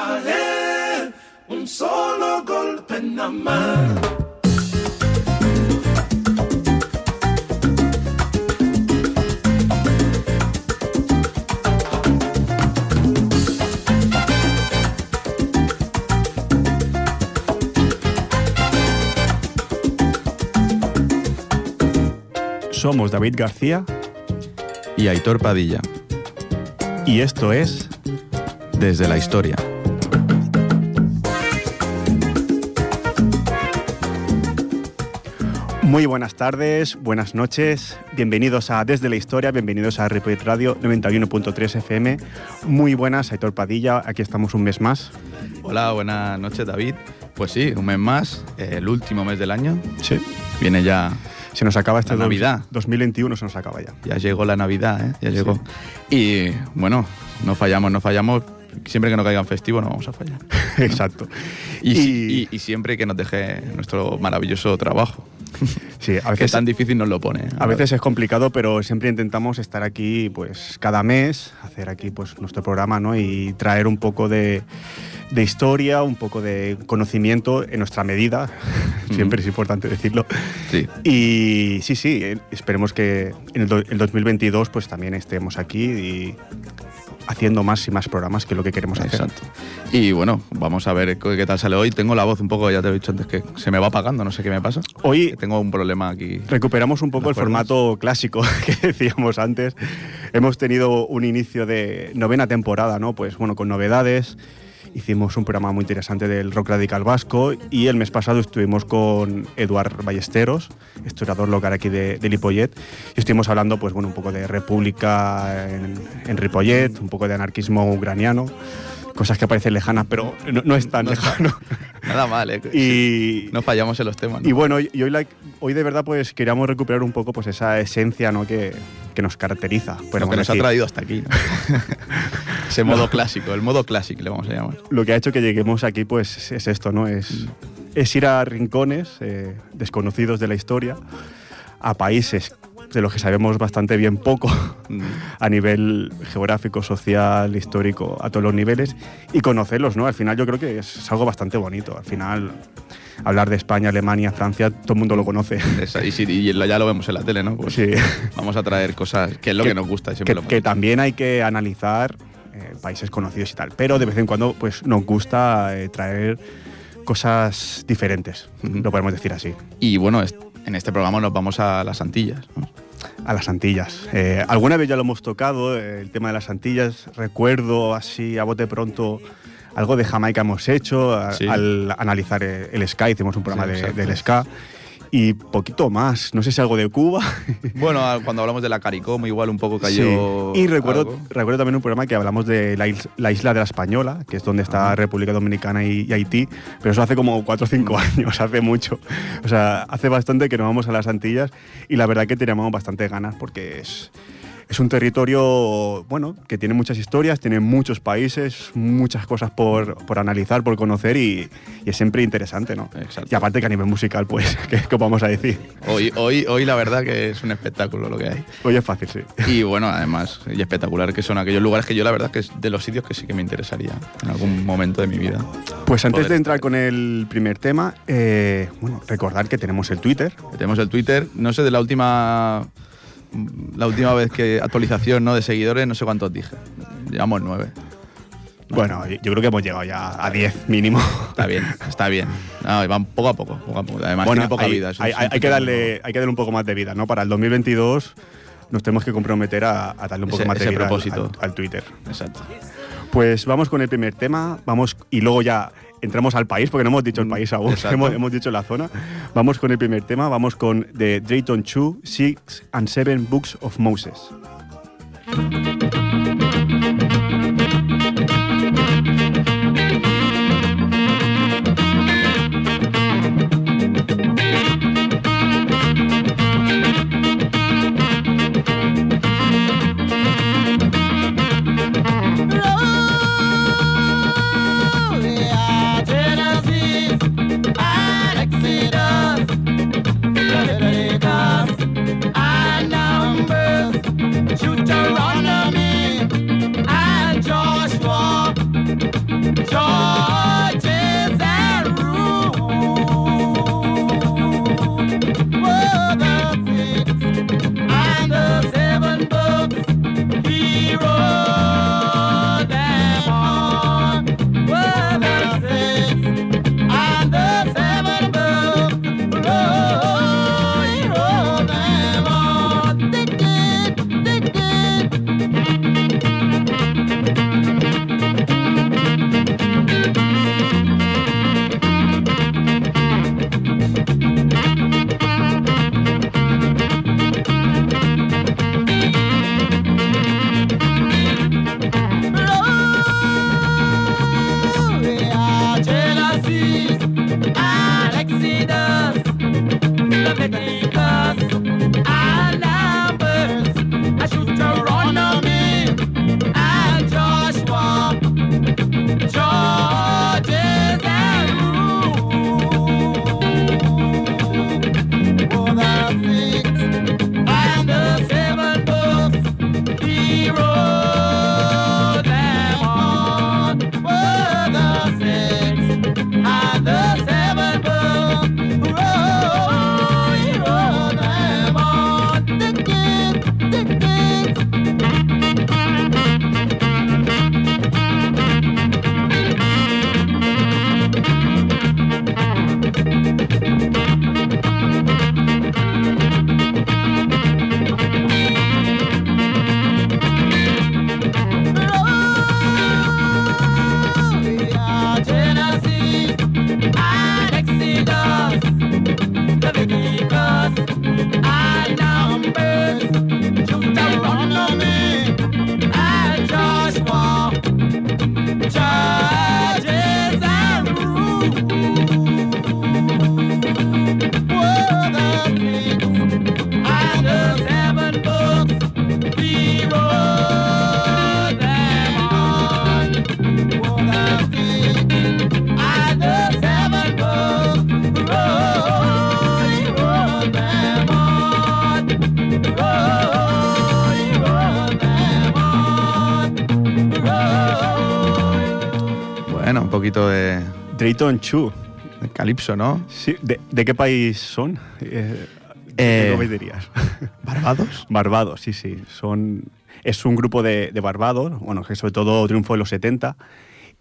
a un solo golpe nada más. Somos David García y Aitor Padilla. Y esto es Desde la Historia. Muy buenas tardes, buenas noches, bienvenidos a Desde la Historia, bienvenidos a Ripollet Radio 91.3 FM. Muy buenas, Aitor Padilla, aquí estamos un mes más. Hola, buenas noches David. Pues sí, un mes más, el último mes del año. Sí. Viene ya se nos acaba esta Navidad. 2021 se nos acaba ya. Ya llegó la Navidad, ¿eh? Ya llegó. Y bueno, no fallamos, no fallamos. Siempre que no caigan festivo no vamos a fallar. Exacto. Y, y, siempre que nos deje nuestro maravilloso trabajo. Sí, a veces es tan difícil nos lo pone. A, veces es complicado, pero siempre intentamos estar aquí pues cada mes, hacer aquí pues nuestro programa, ¿no? Y traer un poco de, de historia, un poco de conocimiento en nuestra medida, siempre es importante decirlo. Sí. Y sí, sí, eh, esperemos que en el, 2022 pues también estemos aquí y haciendo más y más programas que lo que queremos hacer. Exacto. Y bueno, vamos a ver qué tal sale hoy. Tengo la voz un poco, ya te he dicho antes, que se me va apagando, no sé qué me pasa. Hoy tengo un problema aquí. Recuperamos un poco el formato clásico que decíamos antes. Hemos tenido un inicio de novena temporada, ¿no? Pues bueno, con novedades hicimos un programa muy interesante del rock radical vasco y el mes pasado estuvimos con Eduard Ballesteros, historiador local aquí de, de Lipollet, y estuvimos hablando pues, bueno, un poco de república en, en Ripollet, un poco de anarquismo ucraniano cosas que parecen lejanas, pero no, es tan lejano. Nada mal, ¿eh? Y, no fallamos en los temas. Y bueno, y hoy, hoy de verdad pues queríamos recuperar un poco pues esa esencia ¿no? que, que nos caracteriza. Pero que nos ha traído hasta aquí. Ese modo clásico, el modo clásico le vamos a llamar. Lo que ha hecho que lleguemos aquí pues es esto, ¿no? Es, mm. es ir a rincones eh, desconocidos de la historia, a países de los que sabemos bastante bien poco mm. a nivel geográfico, social, histórico, a todos los niveles, y conocerlos, ¿no? Al final yo creo que es algo bastante bonito. Al final hablar de España, Alemania, Francia, todo el mundo lo conoce. y, ya lo vemos en la tele, ¿no? Pues sí. Vamos a traer cosas que es lo que, nos gusta. que, también hay que analizar eh, países conocidos y tal, pero de vez en cuando pues nos gusta eh, traer cosas diferentes, lo podemos decir así. Y bueno, en este programa nos vamos a las Antillas. A las Antillas. Eh, alguna vez ya lo hemos tocado, el tema de las Antillas. Recuerdo así a bote pronto algo de Jamaica hemos hecho al analizar el ska, hicimos un programa de, del ska y poquito más. No sé si algo de Cuba. Bueno, cuando hablamos de la CARICOM, igual un poco cayó. Sí. Y recuerdo, recuerdo también un programa que hablamos de la, isla de la Española, que es donde está República Dominicana y, Haití, pero eso hace como 4 o 5 años, hace mucho. O sea, hace bastante que nos vamos a las Antillas y la verdad que teníamos bastante ganas porque es es un territorio, bueno, que tiene muchas historias, tiene muchos países, muchas cosas por, por analizar, por conocer y, es siempre interesante, ¿no? Exacto. Y aparte que a nivel musical, pues, ¿qué, vamos a decir? Hoy, hoy, hoy la verdad que es un espectáculo lo que hay. Hoy es fácil, sí. Y bueno, además, y espectacular que son aquellos lugares que yo la verdad que es de los sitios que sí que me interesaría en algún momento de mi vida. Pues antes de entrar con el primer tema, eh, bueno, recordar que tenemos el Twitter. Tenemos el Twitter, no sé de la última la última vez que actualización ¿no? de seguidores, no sé cuántos dije. Llevamos nueve. Bueno, yo creo que hemos llegado ya a 10 mínimo. Está bien, está bien. van poco a poco, poco, a poco. Además, tiene poca vida. Hay, que darle, hay que darle un poco más de vida, ¿no? Para el 2022 nos tenemos que comprometer a, darle un poco más de vida propósito. Al, al, Twitter. Exacto. Pues vamos con el primer tema, vamos y luego ya entramos al país, porque no hemos dicho el mm, país aún, hemos, hemos, dicho la zona. Vamos con el primer tema, vamos con The Drayton 2, Six and Seven Books of Moses. De, Drayton Chu. calipso, ¿no? Sí, ¿de, de qué país son? Eh, Eh, ¿Qué país dirías? ¿Barbados? Barbados, sí, sí. Son, es un grupo de, de Barbados, bueno, que sobre todo triunfó en los 70,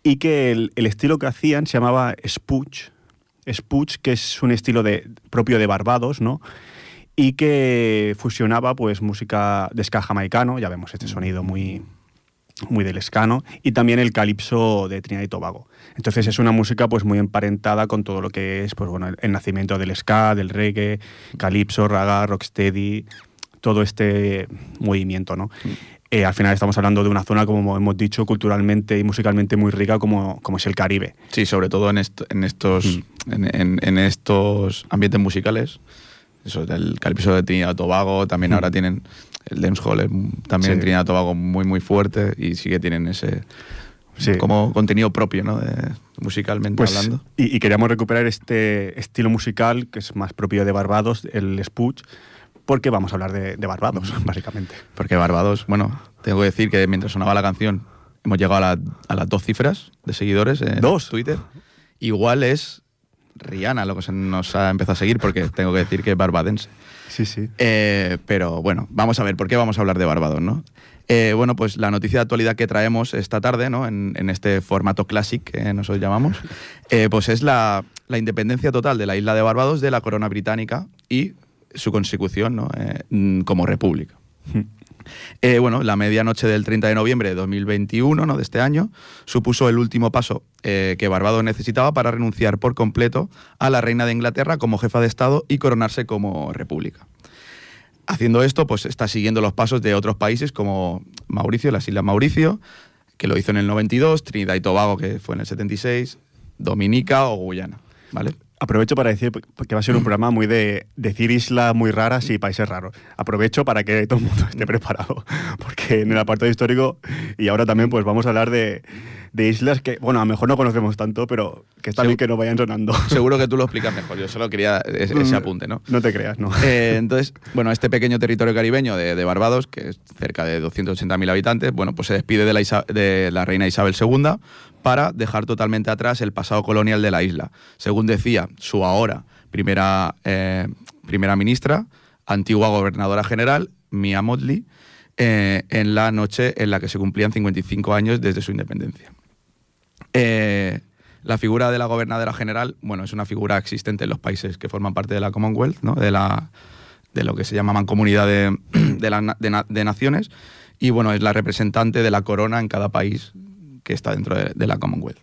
y que el, el estilo que hacían se llamaba Spooch. Spooch, que es un estilo de, propio de Barbados, ¿no? Y que fusionaba pues música de ska jamaicano, ya vemos este sonido muy, muy del escano, y también el calipso de Trinidad y Tobago. Entonces es una música pues muy emparentada con todo lo que es pues, bueno, el, el nacimiento del ska, del reggae, calipso, raga, rocksteady, todo este movimiento, ¿no? Eh, al final estamos hablando de una zona, como hemos dicho, culturalmente y musicalmente muy rica como, como es el Caribe. Sí, sobre todo en, est- en estos, en, en- en estos ambientes musicales. Eso del calipso de Trinidad y Tobago, también Mm. ahora tienen el dancehall, es también en Sí. Trinidad y Tobago muy muy fuerte y sí que tienen ese Sí. como contenido propio, ¿no? De- musicalmente Pues, hablando. y, y queríamos recuperar este estilo musical que es más propio de Barbados, el Spooch, porque vamos a hablar de, de Barbados, básicamente. Porque Barbados, bueno, tengo que decir que mientras sonaba la canción hemos llegado a, la- a las dos cifras de seguidores en ¿Dos? Twitter. Igual es Rihanna lo que se nos ha empezado a seguir porque tengo que decir que es barbadense. Sí, sí. Eh, pero bueno, vamos a ver, ¿por qué vamos a hablar de Barbados, no? Eh, bueno, pues la noticia de actualidad que traemos esta tarde, ¿no? En, en este formato classic que nosotros llamamos, eh, pues es la, la independencia total de la isla de Barbados de la corona británica y su consecución, ¿no? Eh, mm, como república. Eh, bueno, la medianoche del 30 de noviembre de 2021, ¿no? de este año, supuso el último paso eh, que Barbados necesitaba para renunciar por completo a la reina de Inglaterra como jefa de Estado y coronarse como república. Haciendo esto, pues está siguiendo los pasos de otros países como Mauricio, las Islas Mauricio, que lo hizo en el 92, Trinidad y Tobago, que fue en el 76, Dominica o Guyana, ¿vale? Aprovecho para decir que va a ser un programa muy de decir islas muy raras y países raros. Aprovecho para que todo el mundo esté preparado, porque en el apartado histórico y ahora también pues vamos a hablar de, de islas que, bueno, a lo mejor no conocemos tanto, pero que está Segu- bien que no vayan sonando. Seguro que tú lo explicas mejor, yo solo quería ese, ese apunte, ¿no? No te creas, ¿no? Eh, entonces, bueno, este pequeño territorio caribeño de, de Barbados, que es cerca de 280.000 habitantes, bueno, pues se despide de la, Isa- de la reina Isabel II para dejar totalmente atrás el pasado colonial de la isla. Según decía su ahora primera, eh, primera ministra, antigua gobernadora general, Mia Motley, eh, en la noche en la que se cumplían 55 años desde su independencia. Eh, la figura de la gobernadora general, bueno, es una figura existente en los países que forman parte de la Commonwealth, de, la, de lo que se llama mancomunidad de, de naciones, y bueno, es la representante de la corona en cada país que está dentro de, la Commonwealth.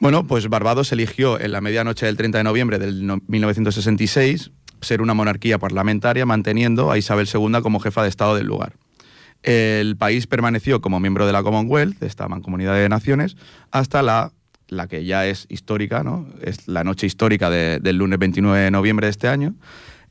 Bueno, pues Barbados eligió en la medianoche del 30 de noviembre del no- 1966 ser una monarquía parlamentaria manteniendo a Isabel II como jefa de Estado del lugar. El país permaneció como miembro de la Commonwealth, de esta mancomunidad de naciones, hasta la, la que ya es histórica, ¿no? Es la noche histórica de- del lunes 29 de noviembre de este año,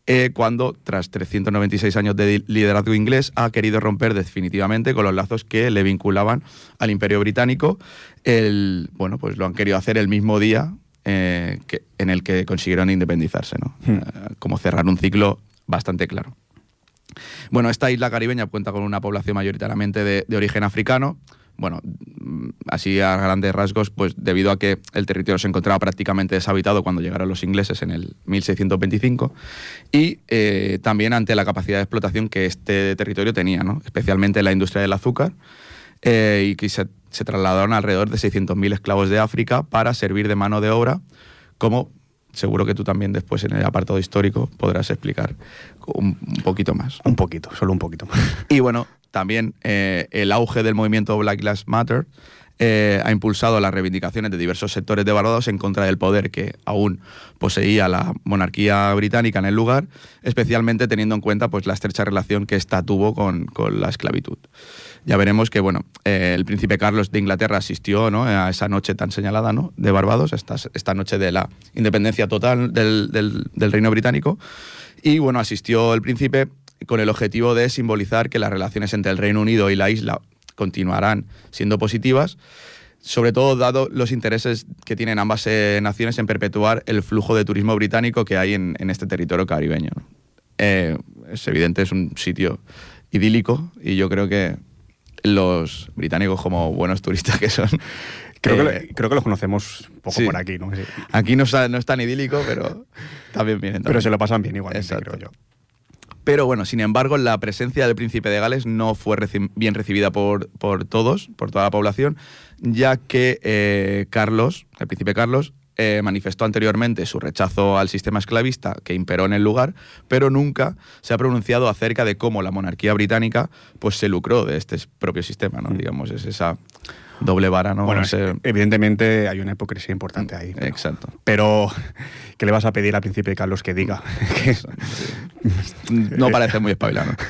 eh, cuando, tras 396 años de liderazgo inglés, ha querido romper definitivamente con los lazos que le vinculaban al Imperio Británico. El, bueno, pues lo han querido hacer el mismo día eh, que, en el que consiguieron independizarse, ¿no? Hmm. Eh, como cerrar un ciclo bastante claro. Bueno, esta isla caribeña cuenta con una población mayoritariamente de, de origen africano. Bueno, así a grandes rasgos, pues debido a que el territorio se encontraba prácticamente deshabitado cuando llegaron los ingleses en el 1625 y eh, también ante la capacidad de explotación que este territorio tenía, ¿no? especialmente en la industria del azúcar, eh, y que se, se trasladaron alrededor de 600.000 esclavos de África para servir de mano de obra, como seguro que tú también después en el apartado histórico podrás explicar un, un poquito más. Un poquito, solo un poquito más. Y bueno, también eh, el auge del movimiento Black Lives Matter eh, ha impulsado las reivindicaciones de diversos sectores de Barbados en contra del poder que aún poseía la monarquía británica en el lugar, especialmente teniendo en cuenta pues, la estrecha relación que ésta tuvo con, con la esclavitud. Ya veremos que bueno, eh, el príncipe Carlos de Inglaterra asistió ¿no? a esa noche tan señalada ¿no? de Barbados, esta, esta noche de la independencia total del, del- del Reino Británico. Y bueno, asistió el príncipe con el objetivo de simbolizar que las relaciones entre el Reino Unido y la isla continuarán siendo positivas, sobre todo dado los intereses que tienen ambas eh, naciones en perpetuar el flujo de turismo británico que hay en, en este territorio caribeño. ¿no? Eh, es evidente, es un sitio idílico y yo creo que los británicos, como buenos turistas que son, Creo, que, Eh, lo- creo que los conocemos un poco sí. por aquí, ¿no? Sí. Aquí no, no es tan idílico, pero también vienen. Pero también. se lo pasan bien igualmente, Exacto. creo yo. Pero bueno, sin embargo, la presencia del príncipe de Gales no fue reci- bien recibida por, por todos, por toda la población, ya que eh, Carlos, el príncipe Carlos, eh, manifestó anteriormente su rechazo al sistema esclavista que imperó en el lugar, pero nunca se ha pronunciado acerca de cómo la monarquía británica pues, se lucró de este propio sistema, ¿no? Digamos, es esa doble vara, ¿no? Bueno, evidentemente hay una hipocresía importante ahí. Pero, Exacto. pero, ¿qué le vas a pedir al príncipe Carlos que diga? No parece muy espabilado.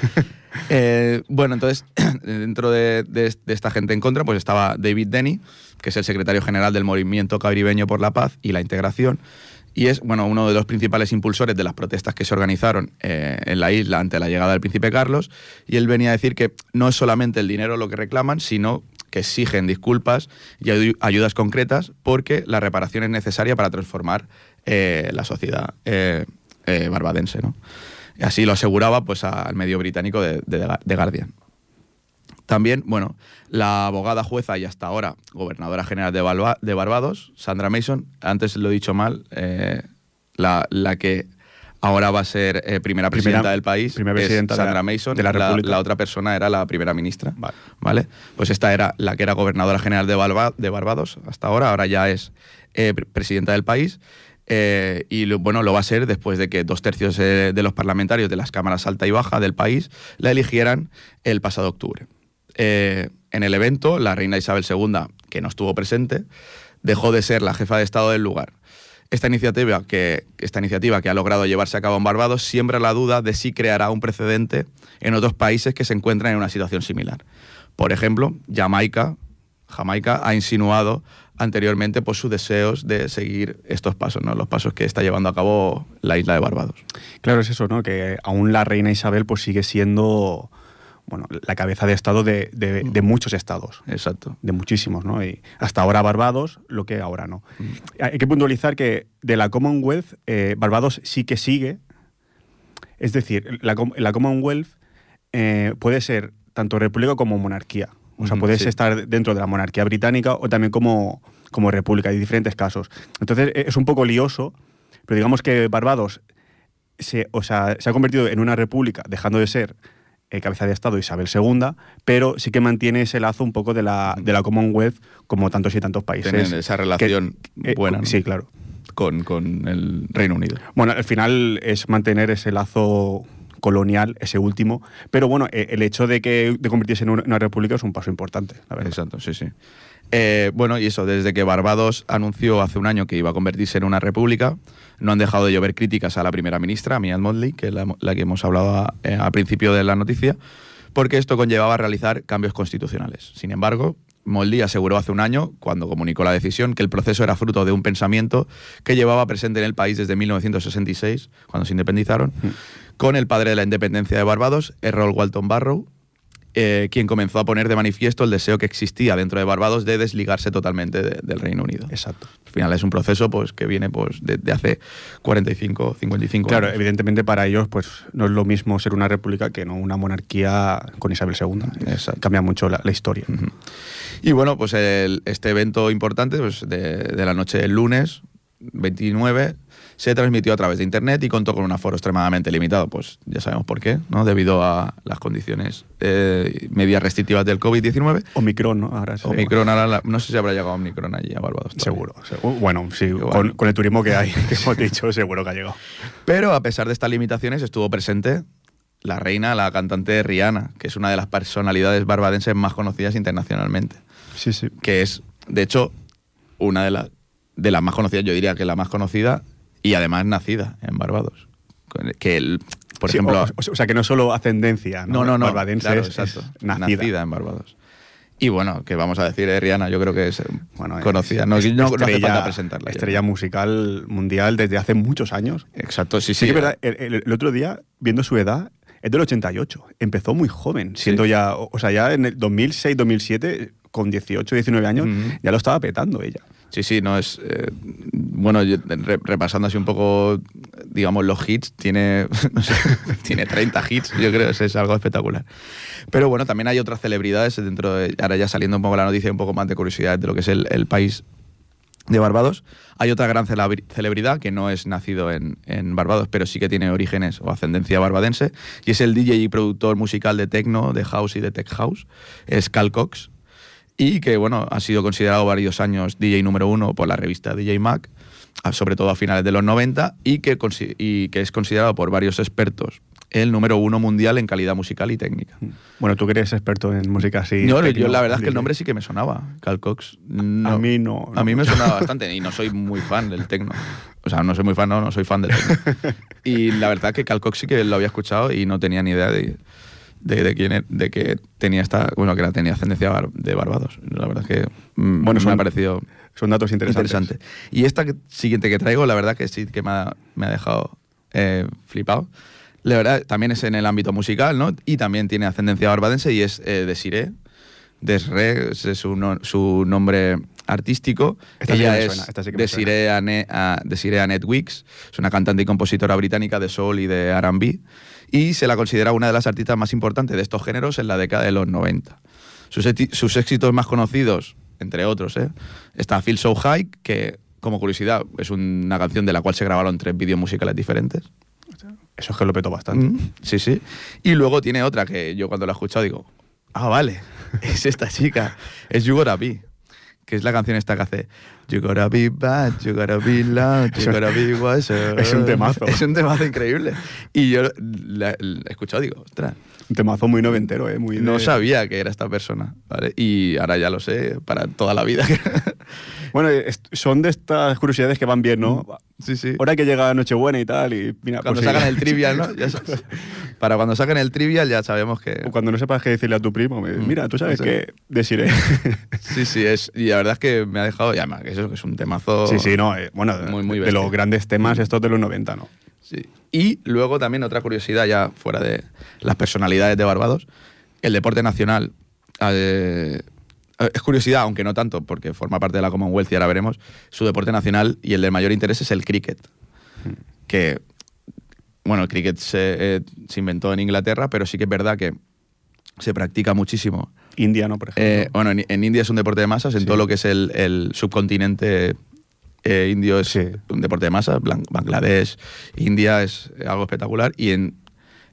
Eh, bueno, entonces, dentro de, de- de esta gente en contra, pues estaba David Denny, que es el secretario general del Movimiento Caribeño por la Paz y la Integración, y es bueno, uno de los principales impulsores de las protestas que se organizaron eh, en la isla ante la llegada del príncipe Carlos, y él venía a decir que no es solamente el dinero lo que reclaman, sino que exigen disculpas y ayu- ayudas concretas porque la reparación es necesaria para transformar eh, la sociedad eh, eh, barbadense. así lo aseguraba pues, al medio británico de, Guardian. También, bueno, la abogada jueza y hasta ahora gobernadora general de, de Barbados, Sandra Mason, antes lo he dicho mal, eh, la, la que ahora va a ser eh, primera presidenta Primera- del país, primera es presidenta de la- Sandra Mason, de la República. la otra persona era la primera ministra. Vale. ¿vale? Pues esta era la que era gobernadora general de, Barbados hasta ahora, ahora ya es eh, pre- presidenta del país. eh, y lo- bueno, lo va a ser después de que dos tercios de los parlamentarios de las cámaras alta y baja del país la eligieran el pasado octubre. Eh, en el evento, la reina Isabel II, que no estuvo presente, dejó de ser la jefa de Estado del lugar. Esta iniciativa, que, esta iniciativa que ha logrado llevarse a cabo en Barbados siembra la duda de si creará un precedente en otros países que se encuentran en una situación similar. Por ejemplo, Jamaica, Jamaica ha insinuado anteriormente por sus deseos de seguir estos pasos, ¿no? los pasos que está llevando a cabo la isla de Barbados. Claro, es eso, ¿no? Que aún la reina Isabel pues sigue siendo bueno, la cabeza de Estado de, de- de muchos estados. Exacto. De muchísimos, ¿no? Y hasta ahora Barbados, lo que ahora no. Hay que puntualizar que de la Commonwealth, eh, Barbados sí que sigue. Es decir, la, la Commonwealth eh, puede ser tanto república como monarquía. O sea, Ujú, puedes sí. estar dentro de la monarquía británica o también como, como república. Hay diferentes casos. Entonces eh, es un poco lioso, pero digamos que Barbados se, o sea, se ha convertido en una república, dejando de ser eh, cabeza de Estado Isabel II, pero sí que mantiene ese lazo un poco de la, de la Commonwealth, como tantos y tantos países. Tienen esa relación eh, buena. Sí, claro. con, con el Reino Unido. Bueno, al final es mantener ese lazo colonial, ese último, pero bueno, eh, el hecho de que de convertirse en una, una república es un paso importante, la verdad. Exacto, sí, sí. Eh, bueno, y eso, desde que Barbados anunció hace un año que iba a convertirse en una república, no han dejado de llover críticas a la primera ministra, Mia Motley, que es la, la que hemos hablado a- eh, al principio de la noticia, porque esto conllevaba realizar cambios constitucionales. Sin embargo, Motley aseguró hace un año, cuando comunicó la decisión, que el proceso era fruto de un pensamiento que llevaba presente en el país desde 1966, cuando se independizaron, con el padre de la independencia de Barbados, Errol Walton Barrow, eh, quien comenzó a poner de manifiesto el deseo que existía dentro de Barbados de desligarse totalmente de- del Reino Unido. Exacto. Al final es un proceso pues, que viene pues, de, de hace 45, 55 Claro, años. evidentemente para ellos pues no es lo mismo ser una república que no una monarquía con Isabel II. Exacto. Cambia mucho la, la historia. Ujú. Y bueno, pues el- este evento importante pues, de, de la noche del lunes 29 se transmitió a través de internet y contó con un aforo extremadamente limitado. Pues ya sabemos por qué, ¿no? Debido a las condiciones eh, medias restrictivas del COVID-19. Omicron, ¿no? Ahora se Omicron, ahora la- no sé si habrá llegado Omicron allí a Barbados. Seguro. seguro. Bueno, sí, Igual. con, con el turismo que hay, que hemos dicho, seguro que ha llegado. Pero a pesar de estas limitaciones, estuvo presente la reina, la cantante Rihanna, que es una de las personalidades barbadenses más conocidas internacionalmente. Sí, sí. Que es, de hecho, una de, las de las más conocidas, yo diría que la más conocida, y además nacida en Barbados. Que, el- por Sí, ejemplo. o, o sea, que no solo ascendencia, ¿no? no, no, no. Claro, exacto. nacida. en Barbados. Y bueno, que vamos a decir, eh, Rihanna, yo creo que es eh, Bueno, conocida. es- No, no- hace falta presentarla. ya. Estrella musical mundial desde hace muchos años. Exacto, sí, Sí, verdad, el, el- el otro día, viendo su edad, es del 88. Empezó muy joven, Sí. siendo ya, o sea, ya en el 2006, 2007, con 18, 19 años, ya lo estaba petando ella. Sí, sí, no es. eh, bueno, repasando así un poco, digamos, los hits, tiene, no sé, tiene 30 hits, yo creo que es algo espectacular. Pero bueno, también hay otras celebridades dentro de. Ahora ya saliendo un poco la noticia, un poco más de curiosidad de lo que es el, país de Barbados. Hay otra gran celebri- celebridad que no es nacido en, en Barbados, pero sí que tiene orígenes o ascendencia barbadense, y es el DJ y productor musical de techno, de house y de tech house, es Cal Cox, y que bueno, ha sido considerado varios años DJ número uno por la revista DJ Mag, a- sobre todo a finales de los 90, y que, y que es considerado por varios expertos el número uno mundial en calidad musical y técnica. Bueno, tú que eres experto en música así. No, yo la verdad es que el nombre sí que me sonaba, Cal Cox. A No. mí no. A mí me sonaba bastante y no soy muy fan del techno. O sea, no soy muy fan, no, no soy fan del techno. Y la verdad que Cal Cox sí que lo había escuchado y no tenía ni idea de, de, de quién era- de que tenía esta, bueno, que la tenía ascendencia de Barbados. La verdad es que mm, Bueno, me son ha parecido Son datos interesantes. interesante. Y esta que- siguiente que traigo, la verdad que sí que me ha, me ha dejado eh, flipado. La verdad, también es en el ámbito musical, ¿no? Y también tiene ascendencia barbadense y es eh. Desiree ese es su, no- su nombre artístico. Esta sí Ella me es esta sí Desiree, Ane- a- Desiree Annette Weeks. Es una cantante y compositora británica de soul y de R&B. Y se la considera una de las artistas más importantes de estos géneros en la década de los 90. Sus, éxitos más conocidos, entre otros, ¿eh? está Feel So High, que como curiosidad es una canción de la cual se grabaron tres vídeos musicales diferentes. Eso es que lo petó bastante. Mm, Sí, sí. Y luego tiene otra que yo cuando la he escuchado digo, ah, vale, es esta chica, es You Gotta Be, que es la canción esta que hace You gotta be bad, you gotta be loud, you gotta be wiser. es un temazo. Es un temazo increíble. Y yo la, la he escuchado digo, ostras, Un temazo muy noventero, ¿eh? Muy no de- sabía que era esta persona, ¿vale? Y ahora ya lo sé para toda la vida. Bueno, son de estas curiosidades que van bien, ¿no? sí, sí. Ahora que llega Nochebuena y tal, y mira, Cuando pues sí. sacan el trivial, ¿no? Ya sabes. Para cuando saquen el trivial ya sabemos que... O cuando no sepas qué decirle a tu primo, me- Mm, mira, tú sabes sí. que deciré. Sí, sí, es, y la verdad es que me ha dejado, y además que eso es un temazo. sí, sí, no, eh, bueno, Muy, muy de los grandes temas estos de los 90, ¿no? Sí. Y luego también otra curiosidad, ya fuera de las personalidades de Barbados, el deporte nacional. eh, es curiosidad, aunque no tanto, porque forma parte de la Commonwealth y ahora veremos. Su deporte nacional y el de mayor interés es el cricket. Que, bueno, el cricket se, eh, se inventó en Inglaterra, pero sí que es verdad que se practica muchísimo India, ¿no? Por ejemplo. Eh, bueno, en, en India es un deporte de masas, en Sí. todo lo que es el, el subcontinente eh, indio es Sí. un deporte de masas, Bangladesh, India es algo espectacular y en,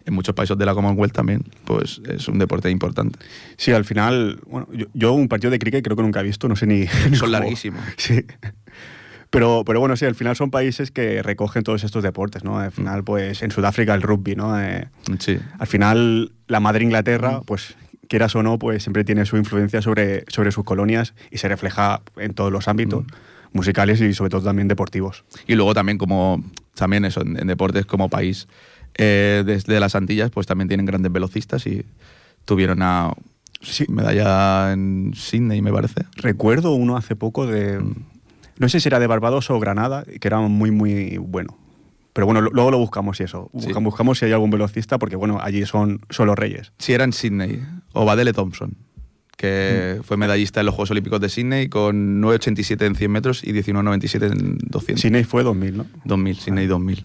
en muchos países de la Commonwealth también, pues es un deporte importante. Sí, al final, bueno, yo, yo un partido de cricket creo que nunca he visto, no sé ni. Son larguísimos. Sí. Pero, pero bueno, sí, al final son países que recogen todos estos deportes, ¿no? Al final, pues en Sudáfrica el rugby, ¿no? Eh, Sí. al final, la madre Inglaterra, pues quieras o no, pues siempre tiene su influencia sobre, sobre sus colonias y se refleja en todos los ámbitos, musicales y sobre todo también deportivos. Y luego también como también eso, en, en deportes como país eh, desde las Antillas, pues también tienen grandes velocistas y tuvieron una Sí. medalla en Sydney, me parece. Recuerdo uno hace poco de. No sé si era de Barbados o Granada, que era muy, muy bueno. Pero bueno, luego lo buscamos y eso. Sí. Buscamos, si hay algún velocista, porque bueno, allí son solo reyes. Sí, era en Sydney. O Badele Thompson, que fue medallista en los Juegos Olímpicos de Sydney con 9,87 en 100 metros y 19,97 en 200. Sydney fue 2000, ¿no? 2000, Sydney 2000.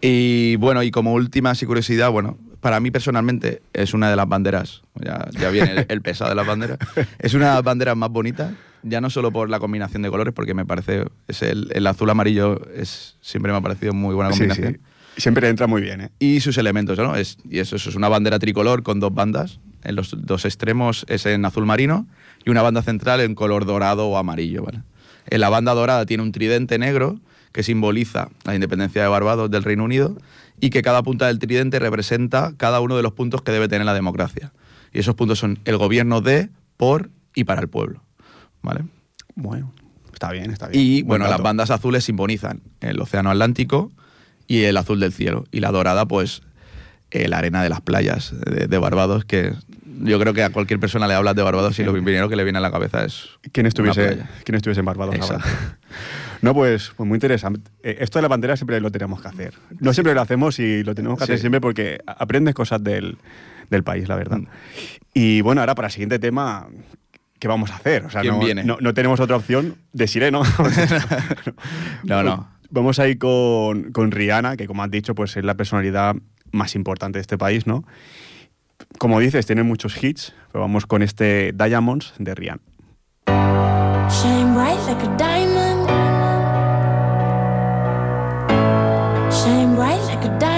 Y bueno, y como última así curiosidad, bueno, para mí personalmente es una de las banderas, ya, ya viene el, el pesado de las banderas, es una de las banderas más bonitas, ya no solo por la combinación de colores, porque me parece, es el, el azul amarillo es, siempre me ha parecido muy buena Sí, combinación sí. Siempre entra muy bien, ¿eh? y sus elementos, ¿no? Es, y eso, eso es una bandera tricolor con dos bandas. En los dos extremos es en azul marino y una banda central en color dorado o amarillo, ¿vale? En la banda dorada tiene un tridente negro que simboliza la independencia de Barbados del Reino Unido y que cada punta del tridente representa cada uno de los puntos que debe tener la democracia. Y esos puntos son el gobierno de, por y para el pueblo, ¿vale? Bueno, está bien, está bien. Y Buen bueno, las bandas azules simbolizan el océano Atlántico y el azul del cielo. Y la dorada, pues, eh, la arena de las playas de, de Barbados, que yo creo que a cualquier persona le hablas de Barbados y lo primero que le viene a la cabeza es. ¿Quién estuviese, quién estuviese en Barbados. No, pues, pues muy interesante. Eh, Esto de la bandera siempre lo tenemos que hacer. No siempre lo hacemos y lo tenemos que hacer Sí. siempre porque aprendes cosas del, del país, la verdad. Mm. Y bueno, ahora para el siguiente tema, ¿qué vamos a hacer? O sea, ¿Quién no, viene? no- no tenemos otra opción de sireno. No, no. Vamos a ir con, con Rihanna, que como has dicho, pues es la personalidad más importante de este país, ¿no? Como dices, tiene muchos hits, pero vamos con este Diamonds de Rihanna. Shine bright like a diamond. Shine bright like a diamond.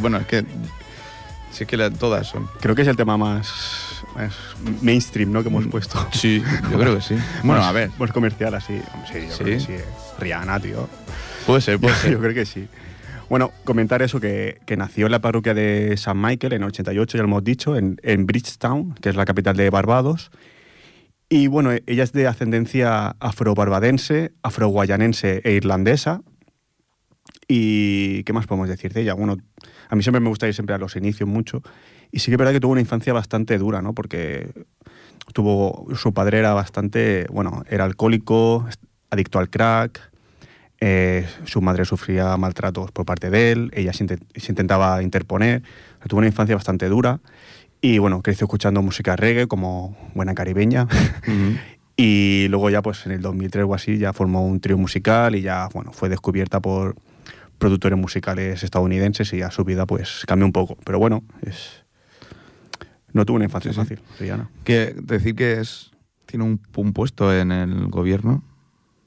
Bueno, es que. Sí, que la- todas son. Creo que es el tema más, más mainstream ¿no? que hemos puesto. Sí, yo creo que sí. Bueno, a ver. Más comercial así. Sí, yo ¿Sí? creo que sí. Rihanna, tío. Puede ser, puede Yo, ser. yo creo que sí. Bueno, comentar eso, que, que nació en la parroquia de San Michael en el 88, ya lo hemos dicho, en, en Bridgetown, que es la capital de Barbados. Y bueno, ella es de ascendencia afro-barbadense, afro-guayanense e irlandesa. ¿Y qué más podemos decir de ella? Bueno, a mí siempre me gusta ir siempre a los inicios mucho. Y sí que es verdad que tuvo una infancia bastante dura, ¿no? Porque tuvo, su padre era bastante, bueno, era alcohólico, adicto al crack, eh, su madre sufría maltratos por parte de él, ella se, inte- se intentaba interponer, tuvo una infancia bastante dura y bueno, creció escuchando música reggae como buena caribeña y luego ya pues en el 2003 o así ya formó un trío musical y ya bueno, fue descubierta por productores musicales estadounidenses y ya su vida pues cambió un poco, pero bueno, es no tuvo una infancia Sí, sí. fácil, Rihanna. Que decir que es tiene un, un puesto en el gobierno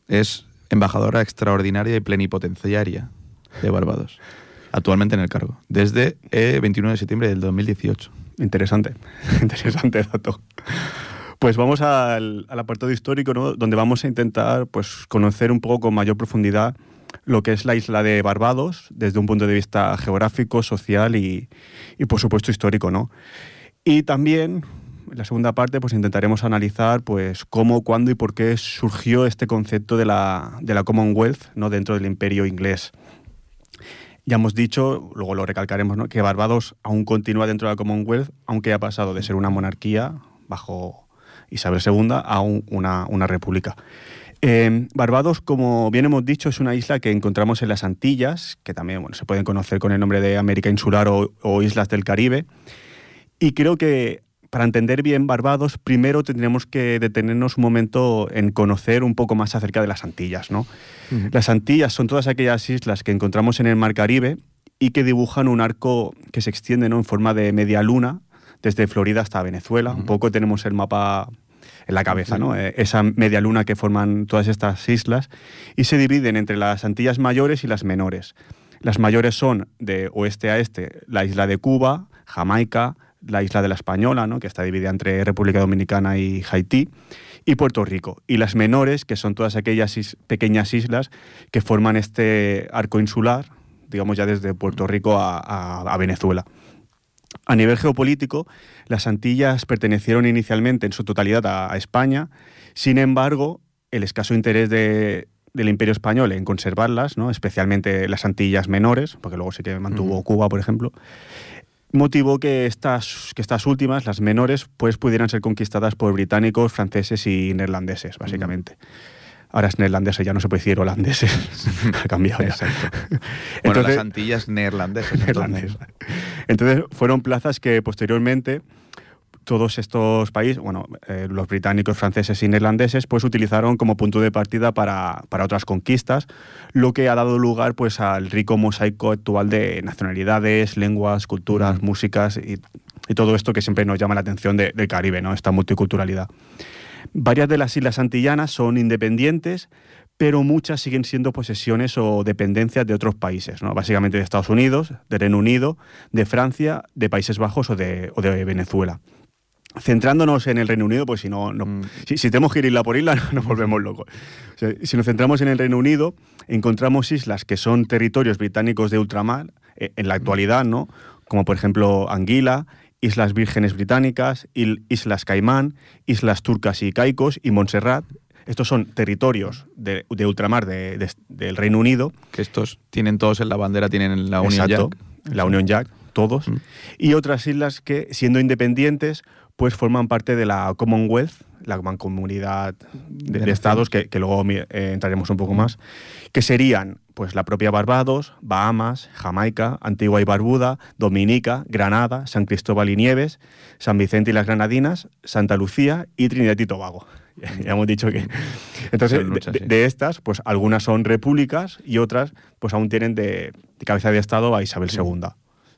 es embajadora extraordinaria y plenipotenciaria de Barbados. Actualmente en el cargo. Desde el 21 de septiembre del 2018. interesante, interesante dato. Pues vamos al, al apartado histórico, ¿no? donde vamos a intentar pues, conocer un poco con mayor profundidad lo que es la isla de Barbados desde un punto de vista geográfico, social y, y, por supuesto histórico. ¿no? Y también, en la segunda parte, pues intentaremos analizar pues, cómo, cuándo y por qué surgió este concepto de la, de la Commonwealth ¿no? dentro del imperio inglés. Ya hemos dicho, luego lo recalcaremos, ¿no? que Barbados aún continúa dentro de la Commonwealth, aunque ha pasado de ser una monarquía bajo Isabel II a un- una, una república. Eh, Barbados, como bien hemos dicho, es una isla que encontramos en las Antillas, que también bueno, se pueden conocer con el nombre de América Insular o, o Islas del Caribe. Y creo que para entender bien Barbados, primero tendremos que detenernos un momento en conocer un poco más acerca de las Antillas. ¿no? Las Antillas son todas aquellas islas que encontramos en el Mar Caribe y que dibujan un arco que se extiende ¿no? en forma de media luna desde Florida hasta Venezuela. Un poco tenemos el mapa en la cabeza, ¿no? Eh, esa media luna que forman todas estas islas y se dividen entre las Antillas mayores y las menores. Las mayores son de oeste a este la isla de Cuba, Jamaica, la isla de la Española, ¿no? que está dividida entre República Dominicana y Haití, y Puerto Rico. Y las menores, que son todas aquellas is- pequeñas islas que forman este arco insular, digamos ya desde Puerto Rico a, a- a Venezuela. A nivel geopolítico, las Antillas pertenecieron inicialmente en su totalidad a, a España, sin embargo, el escaso interés de- del Imperio Español en conservarlas, ¿no? especialmente las Antillas menores, porque luego sí que mantuvo Cuba, por ejemplo, motivó que estas, que estas últimas, las menores, pues pudieran ser conquistadas por británicos, franceses y neerlandeses, básicamente. Ahora es neerlandesa, ya no se puede decir holandeses. ha cambiado ya. Bueno, Entonces- las Antillas neerlandesas. entonces. Entonces fueron plazas que posteriormente todos estos países, bueno, eh, los británicos, franceses y neerlandeses, pues utilizaron como punto de partida para, para otras conquistas, lo que ha dado lugar pues al rico mosaico actual de nacionalidades, lenguas, culturas, músicas y, y todo esto que siempre nos llama la atención de- del Caribe, ¿no? Esta multiculturalidad. Varias de las islas antillanas son independientes, pero muchas siguen siendo posesiones o dependencias de otros países, ¿no? básicamente de Estados Unidos, de Reino Unido, de Francia, de Países Bajos o de, o de Venezuela. Centrándonos en el Reino Unido, pues si no, no- Mm. si, si tenemos que ir isla por isla, nos volvemos locos. O sea, si nos centramos en el Reino Unido, encontramos islas que son territorios británicos de ultramar, eh, en la actualidad, ¿no? Como por ejemplo Anguila, Islas Vírgenes Británicas, Islas Caimán, Islas Turcas y Caicos y Montserrat. Estos son territorios de, de ultramar de- de- del Reino Unido. Que estos tienen todos en la bandera, tienen la Union Exacto, Jack. La Union Jack, todos. Mm. Y otras islas que, siendo independientes, pues forman parte de la Commonwealth, la mancomunidad de, de De estados, que, que luego eh, entraremos un poco más, que serían pues la propia Barbados, Bahamas, Jamaica, Antigua y Barbuda, Dominica, Granada, San Cristóbal y Nieves, San Vicente y las Granadinas, Santa Lucía y Trinidad y Tobago. Ya, hemos dicho que... Entonces, muchas, de, sí. de estas, pues algunas son repúblicas y otras pues aún tienen de, de cabeza de Estado a Isabel II,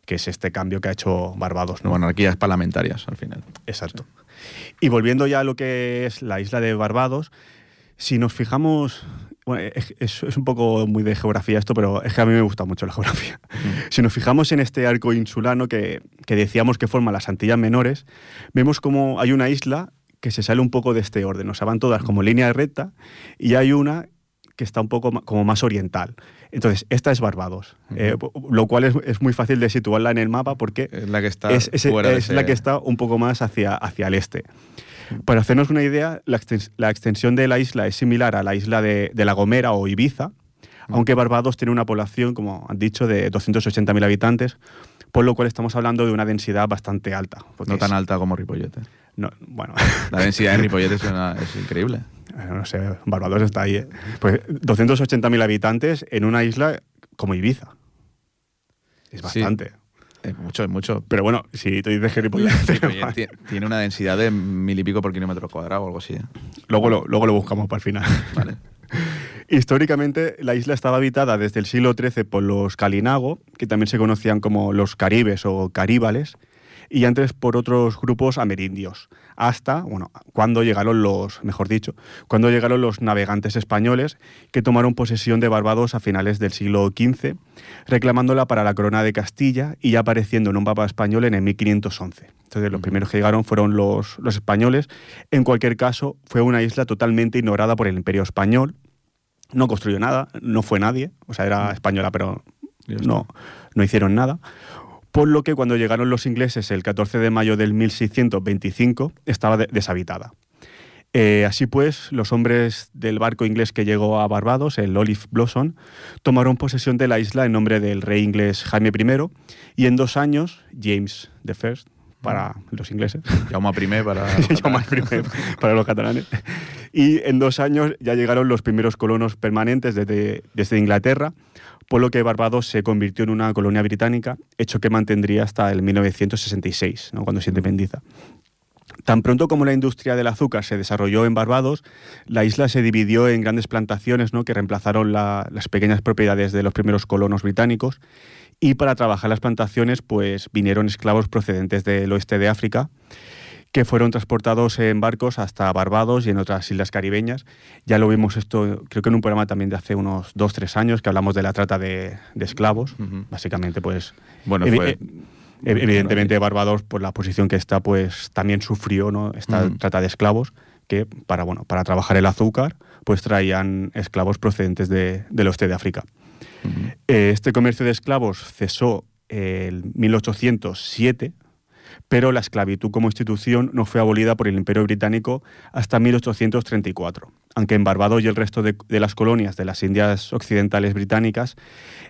que es este cambio que ha hecho Barbados. ¿no? Monarquías parlamentarias, al final. Exacto. Y volviendo ya a lo que es la isla de Barbados, si nos fijamos, bueno, es, es- un poco muy de geografía esto, pero es que a mí me gusta mucho la geografía. Si nos fijamos en este arco insulano que, que decíamos que forma las Antillas Menores, vemos como hay una isla que se sale un poco de este orden, o sea, van todas como línea recta y hay una que está un poco como más oriental. Entonces, esta es Barbados, eh, lo cual es, es muy fácil de situarla en el mapa porque Es la que está es, es- fuera de es ese- la que está un poco más hacia, hacia el este. Para hacernos una idea, la, extens- la extensión de la isla es similar a la isla de, de La Gomera o Ibiza, aunque Barbados tiene una población, como han dicho, de 280.000 habitantes, por lo cual estamos hablando de una densidad bastante alta. No tan alta como Ripollete. no, bueno, La densidad de Ripollete es, una- es increíble. No sé, Barbados está ahí. ¿eh? Pues 280.000 habitantes en una isla como Ibiza. Es Sí. bastante. Es mucho, es mucho. Pero bueno, si te dices Ripollete ti- tiene una densidad de mil y pico por kilómetro cuadrado o algo así. ¿eh? luego, lo, luego lo buscamos para el final. Vale. Históricamente, la isla estaba habitada desde el siglo XIII por los Kalinago, que también se conocían como los caribes o caríbales. y antes por otros grupos amerindios, hasta, bueno, cuando llegaron los, mejor dicho, cuando llegaron los navegantes españoles que tomaron posesión de Barbados a finales del siglo XV, reclamándola para la corona de Castilla y ya apareciendo en un mapa español en el 1511. Entonces, los primeros que llegaron fueron los, los españoles. En cualquier caso, fue una isla totalmente ignorada por el Imperio Español. No construyó nada, no fue nadie, o sea, era española, pero no, no hicieron nada. Por lo que cuando llegaron los ingleses el 14 de mayo del 1625 estaba de- deshabitada. Eh, así pues, los hombres del barco inglés que llegó a Barbados, el Olive Blossom, tomaron posesión de la isla en nombre del rey inglés Jaime I y en dos años, James I, para los ingleses, Jaume I para. Jaume I para los catalanes. Y en dos años ya llegaron los primeros colonos permanentes desde, desde Inglaterra, por lo que Barbados se convirtió en una colonia británica, hecho que mantendría hasta el 1966, ¿no? cuando se independiza. Tan pronto como la industria del azúcar se desarrolló en Barbados, la isla se dividió en grandes plantaciones ¿no? que reemplazaron la- las pequeñas propiedades de los primeros colonos británicos y para trabajar las plantaciones pues vinieron esclavos procedentes del oeste de África que fueron transportados en barcos hasta Barbados y en otras islas caribeñas. Ya lo vimos esto, creo que en un programa también de hace unos dos, tres años, que hablamos de la trata de, de esclavos. Básicamente, pues... Bueno, evi- fue. eh, ev- evidentemente Barbados, por la posición que está, pues también sufrió ¿no? esta trata de esclavos, que para, bueno, para trabajar el azúcar, pues traían esclavos procedentes de- del oeste de África. Eh, Este comercio de esclavos cesó en 1807, pero la esclavitud como institución no fue abolida por el Imperio Británico hasta 1834, aunque en Barbados y el resto de, de las colonias de las Indias Occidentales Británicas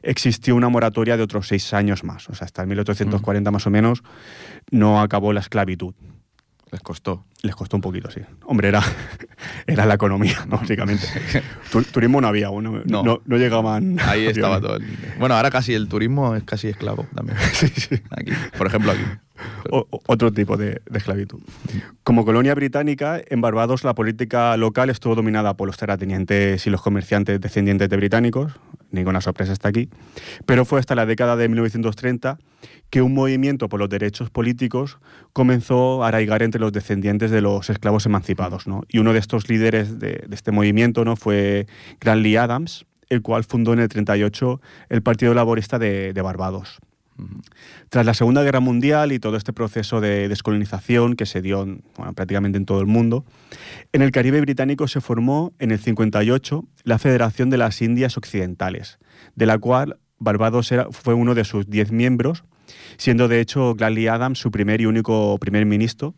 existió una moratoria de otros seis años más, o sea, hasta el 1840 más o menos no acabó la esclavitud. Les costó. Les costó un poquito, sí. Hombre, era, era la economía, ¿no? básicamente. Tu- turismo no había, ¿no? No. No, no llegaban. Ahí estaba todo. el- Bueno, ahora casi el turismo es casi esclavo también. Aquí, por ejemplo, aquí. Otro tipo de, esclavitud. Como colonia británica, en Barbados la política local estuvo dominada por los terratenientes y los comerciantes descendientes de británicos, ninguna sorpresa está aquí, pero fue hasta la década de 1930 que un movimiento por los derechos políticos comenzó a arraigar entre los descendientes de los esclavos emancipados. ¿no? Y uno de estos líderes de, este movimiento ¿no? fue Granley Adams, el cual fundó en el 38 el Partido Laborista de Barbados. Tras la Segunda Guerra Mundial y todo este proceso de descolonización que se dio en- bueno, prácticamente en todo el mundo, en el Caribe británico se formó en el 58 la Federación de las Indias Occidentales, de la cual Barbados era- fue uno de sus diez miembros, siendo de hecho Gladly Adams su primer y único primer ministro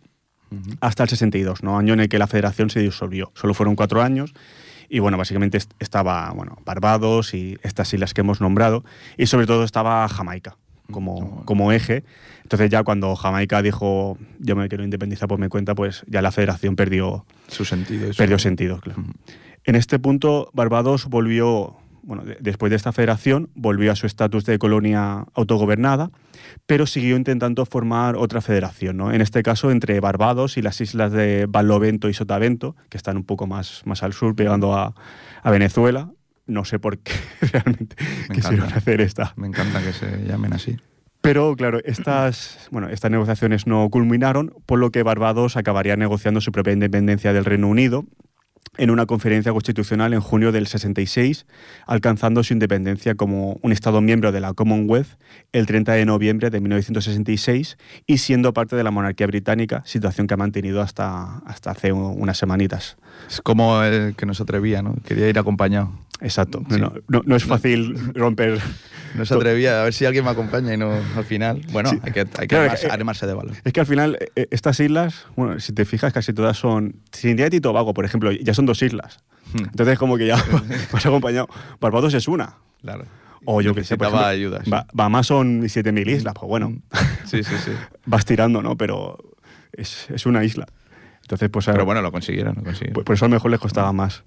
hasta el 62, ¿no? año en el que la federación se disolvió. Solo fueron cuatro años y bueno, básicamente est- estaba bueno, Barbados y estas islas que hemos nombrado y sobre todo estaba Jamaica como, como eje. Entonces ya cuando Jamaica dijo yo me quiero independizar por mi cuenta, pues ya la federación perdió, Su sentido. eso. perdió sentido. Claro. En este punto Barbados volvió, bueno, de- después de esta federación, volvió a su estatus de colonia autogobernada, pero siguió intentando formar otra federación, ¿no? En este caso entre Barbados y las islas de Barlovento y Sotavento, que están un poco más, más al sur, pegando a, a Venezuela. No sé por qué realmente Me quisieron encanta. hacer esta. Me encanta que se llamen así. Pero claro, estas, bueno, estas negociaciones no culminaron, por lo que Barbados acabaría negociando su propia independencia del Reino Unido en una conferencia constitucional en junio del 66, alcanzando su independencia como un Estado miembro de la Commonwealth el 30 de noviembre de 1966 y siendo parte de la monarquía británica, situación que ha mantenido hasta, hasta hace unas semanitas. Es como el que no se atrevía, ¿no? Quería ir acompañado. Exacto. Sí. No, no- no es fácil romper... No se atrevía, a ver si alguien me acompaña y no al final. Bueno, Sí. hay que, hay que Claro, armarse, eh, armarse de valor. Es que al final, eh, estas islas, bueno, si te fijas, casi todas son. Trinidad y Tobago, por ejemplo, ya son dos islas. Hmm. Entonces, como que ya vas acompañado. Barbados es una. Claro. O yo que sé, por ejemplo, ayudas. Ba- Bahamas son 7.000 islas, pues bueno, Sí, sí, sí. vas tirando, ¿no? Pero es, es una isla. Entonces, pues, Pero bueno, lo consiguieron, lo consiguieron. pues por eso a lo mejor les costaba más.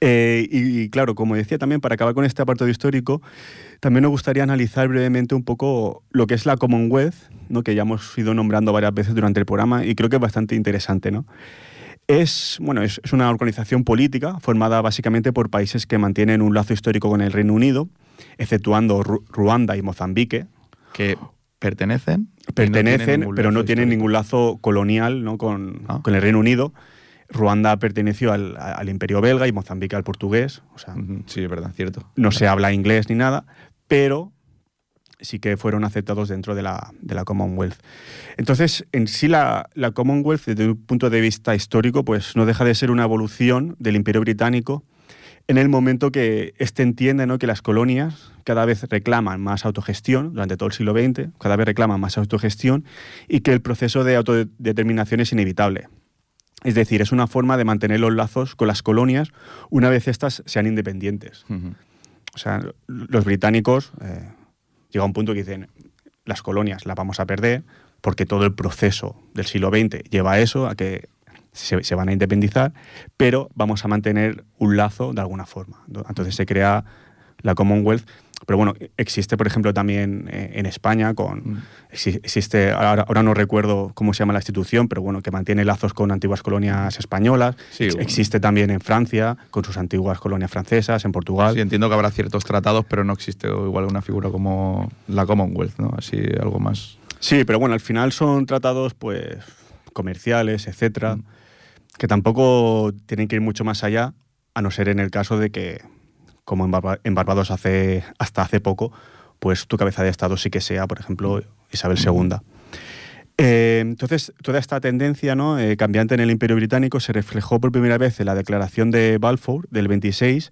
Eh, y, y claro, como decía también, para acabar con este apartado histórico, también nos gustaría analizar brevemente un poco lo que es la Commonwealth, ¿no? que ya hemos ido nombrando varias veces durante el programa y creo que es bastante interesante. ¿no? Es, bueno, es, es una organización política formada básicamente por países que mantienen un lazo histórico con el Reino Unido, exceptuando Ru- Ruanda y Mozambique. que pertenecen. no pertenecen, ningún pero no tienen histórico. ningún lazo colonial ¿no? con, Ah. con el Reino Unido. Ruanda perteneció al, al imperio belga y Mozambique al portugués. O sea, Sí, es verdad, cierto. no se habla inglés ni nada, pero sí que fueron aceptados dentro de la, de la Commonwealth. Entonces, en sí la, la Commonwealth, desde un punto de vista histórico, pues no deja de ser una evolución del Imperio Británico en el momento que éste entiende ¿no? que las colonias cada vez reclaman más autogestión, durante todo el siglo XX, cada vez reclaman más autogestión y que el proceso de autodeterminación es inevitable. Es decir, es una forma de mantener los lazos con las colonias una vez éstas sean independientes. O sea, los británicos eh, llega a un punto que dicen, las colonias las vamos a perder porque todo el proceso del siglo XX lleva a eso, a que se, se van a independizar, pero vamos a mantener un lazo de alguna forma. Entonces se crea la Commonwealth. Pero bueno, existe, por ejemplo, también eh, en España con... exi- Existe, ahora, ahora no recuerdo cómo se llama la institución, pero bueno, que mantiene lazos con antiguas colonias españolas. Sí, bueno. Existe también en Francia, con sus antiguas colonias francesas, en Portugal. Sí, entiendo que habrá ciertos tratados, pero no existe igual una figura como la Commonwealth, ¿no? Así, algo más. Sí, pero bueno, al final son tratados pues comerciales, etcétera, Mm. que tampoco tienen que ir mucho más allá, a no ser en el caso de que, como en, Barba- en Barbados hace, hasta hace poco, pues tu cabeza de Estado sí que sea, por ejemplo, Isabel II. Eh, entonces, toda esta tendencia ¿no? eh, cambiante en el Imperio Británico se reflejó por primera vez en la Declaración de Balfour del 26,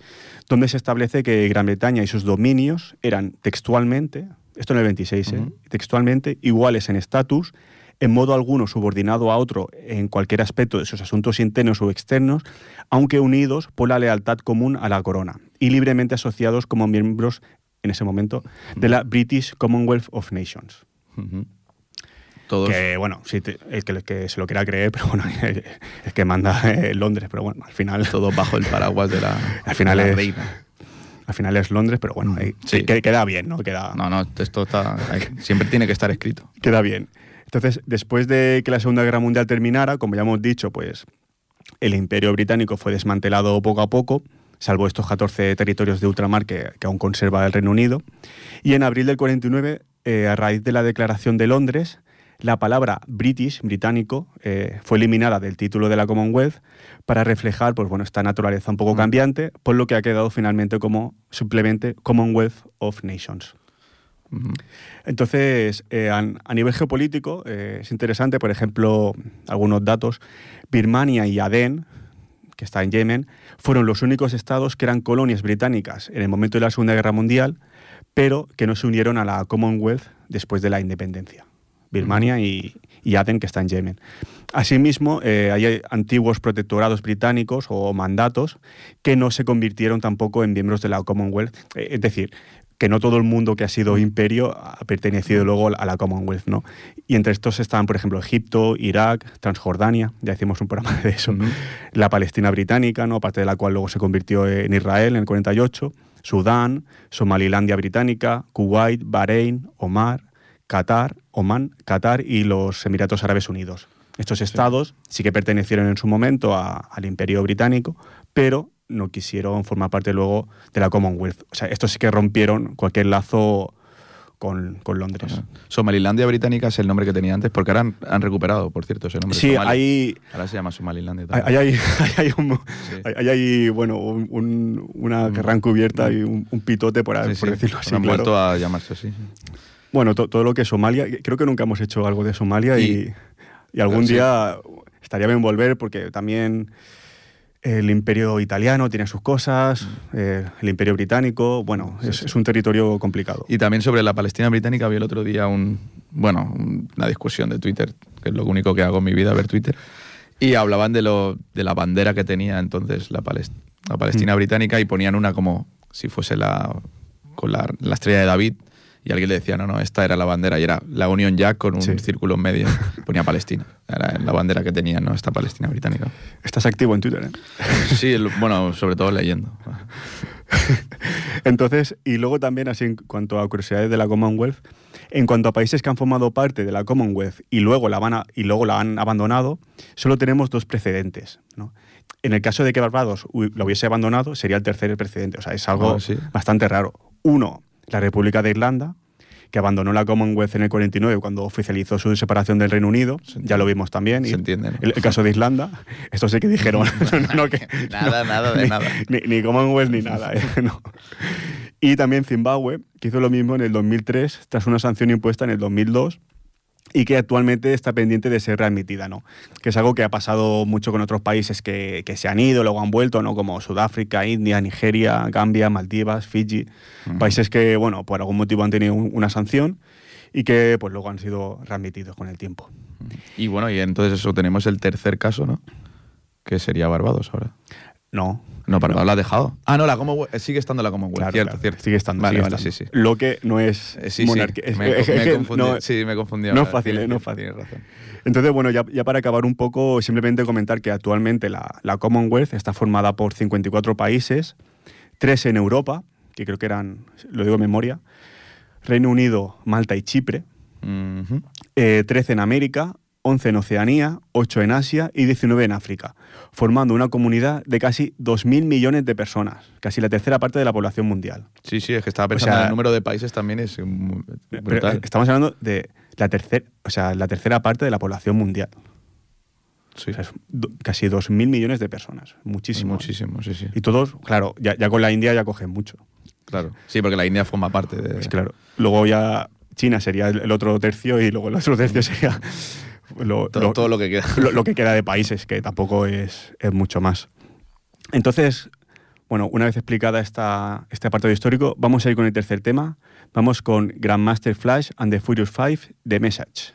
donde se establece que Gran Bretaña y sus dominios eran textualmente, esto en el 26, ¿eh? Textualmente iguales en estatus, en modo alguno subordinado a otro en cualquier aspecto de sus asuntos internos o externos, aunque unidos por la lealtad común a la corona y libremente asociados como miembros, en ese momento, de la British Commonwealth of Nations. Todos. Que bueno, sí, te- el que, el que se lo quiera creer, pero bueno, es que manda eh, Londres, pero bueno, al final, Todos bajo el paraguas de la, Al final de la es- reina. al final es Londres, pero bueno, eh, Sí. que- que queda bien, ¿no? Queda, No, no, esto está. siempre tiene que estar escrito. queda bien. Entonces, después de que la Segunda Guerra Mundial terminara, como ya hemos dicho, pues el imperio británico fue desmantelado poco a poco, salvo estos 14 territorios de ultramar que, que aún conserva el Reino Unido. Y en abril del 49, eh, a raíz de la Declaración de Londres, la palabra British, británico, eh, fue eliminada del título de la Commonwealth para reflejar pues, bueno, esta naturaleza un poco cambiante, por lo que ha quedado finalmente como simplemente Commonwealth of Nations. Entonces, eh, a, a nivel geopolítico, eh, es interesante, por ejemplo, algunos datos. Birmania y Adén, que está en Yemen, fueron los únicos estados que eran colonias británicas en el momento de la Segunda Guerra Mundial, pero que no se unieron a la Commonwealth después de la independencia. Birmania y, y Adén, que está en Yemen. Asimismo, eh, hay antiguos protectorados británicos o mandatos que no se convirtieron tampoco en miembros de la Commonwealth. Eh, es decir, que no todo el mundo que ha sido imperio ha pertenecido luego a la Commonwealth, ¿no? Y entre estos estaban, por ejemplo, Egipto, Irak, Transjordania, ya hicimos un programa de eso, la Palestina británica, ¿no? Parte de la cual luego se convirtió en Israel en el 48, Sudán, Somalilandia británica, Kuwait, Bahrein, Omar, Qatar, Oman, Qatar y los Emiratos Árabes Unidos. Estos estados sí que pertenecieron en su momento a- al Imperio Británico, pero no quisieron formar parte luego de la Commonwealth. O sea, estos sí que rompieron cualquier lazo con, con Londres. Ajá. Somalilandia británica es el nombre que tenía antes, porque ahora han, han recuperado, por cierto, ese nombre. Sí, Somalia. hay, Ahora se llama Somalilandia. hay, también. hay, hay- hay un- Sí. hay- hay ahí, bueno, un- un- una gran cubierta y un, un pitote, por, Sí, por sí, decirlo así. Han claro. vuelto a llamarse así. sí. Bueno, to- todo lo que es Somalia, creo que nunca hemos hecho algo de Somalia y, Y- algún día estaría bien volver porque también el imperio italiano tiene sus cosas, eh, el imperio británico, bueno, Sí, es, sí. es un territorio complicado. Y también sobre la Palestina británica vi el otro día un, bueno, un- una discusión de Twitter, que es lo único que hago en mi vida, ver Twitter. Y hablaban de, lo, de la bandera que tenía entonces la, Palest- la Palestina Mm. británica y ponían una como si fuese la, con la, la estrella de David. Y alguien le decía, no, no, esta era la bandera. Y era la Union Jack con un Sí. círculo en medio. Ponía Palestina. Era la bandera que tenía, ¿no? Esta Palestina británica. Estás activo en Twitter, ¿eh? Sí, el- bueno, sobre todo leyendo. Entonces, y luego también, así en cuanto a curiosidades de la Commonwealth, en cuanto a países que han formado parte de la Commonwealth y luego la, van a- y luego la han abandonado, solo tenemos dos precedentes. ¿no? En el caso de que Barbados lo hubiese abandonado, sería el tercer precedente. O sea, es algo Ah, sí. bastante raro. Uno, la República de Irlanda, que abandonó la Commonwealth en el 49 cuando oficializó su separación del Reino Unido. Ya lo vimos también. Se entiende, ¿no? El, el caso de Islanda, esto sí que dijeron. no, no, que- Nada, nada de ni, nada. Ni, ni Commonwealth ni nada. ¿eh? Y también Zimbabue, que hizo lo mismo en el 2003 tras una sanción impuesta en el 2002 y que actualmente está pendiente de ser readmitida, ¿no? Que es algo que ha pasado mucho con otros países que, que se han ido, luego han vuelto, ¿no? Como Sudáfrica, India, Nigeria, Gambia, Maldivas, Fiji, países que, bueno, por algún motivo han tenido un- una sanción y que pues luego han sido readmitidos con el tiempo. Y bueno, y entonces eso tenemos el tercer caso, ¿no? Que sería Barbados ahora. No. No, Barbados la ha dejado. Ah, no, la Commonwealth, sigue estando la Commonwealth, Claro, cierto, claro, cierto. Sigue estando. Vale, sigue vale, estando. sí, sí. Lo que no es Eh, sí, monarquía. sí, me, me confundí, no- sí, me confundí. no es fácil, ¿eh? No es fácil. Tienes razón. Entonces, bueno, ya, ya para acabar un poco, simplemente comentar que actualmente la, la Commonwealth está formada por 54 países, tres en Europa, que creo que eran, lo digo de memoria, Reino Unido, Malta y Chipre, eh, 13 en América, 11 en Oceanía, 8 en Asia y 19 en África, formando una comunidad de casi 2.000 millones de personas, casi la tercera parte de la población mundial. Sí, sí, es que estaba pensando sea, en el número de países también es brutal. eh, estamos hablando de la tercera, o sea, la tercera parte de la población mundial. Sí, O sea, es do- casi 2.000 millones de personas. Muchísimo. ¿eh? muchísimo, sí, sí. Y todos, claro, ya, ya con la India ya cogen mucho. Claro. Sí, porque la India forma parte de. Pues claro. Luego ya China sería el otro tercio y luego el otro tercio sería lo, todo, todo lo que queda. lo- lo que queda de países, que tampoco es, es mucho más. Entonces, bueno, una vez explicada esta, este apartado histórico, vamos a ir con el tercer tema. Vamos con Grandmaster Flash and the Furious Five, The Message.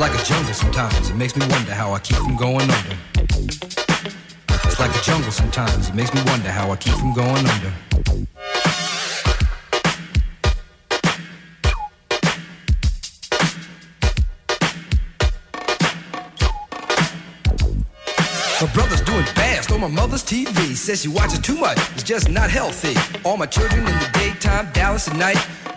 It's like a jungle sometimes. It makes me wonder how I keep from going under. It's like a jungle sometimes. It makes me wonder how I keep from going under. My brother's doing fast on my mother's TV. Says she watches too much, it's just not healthy. All my children in the daytime, Dallas at night.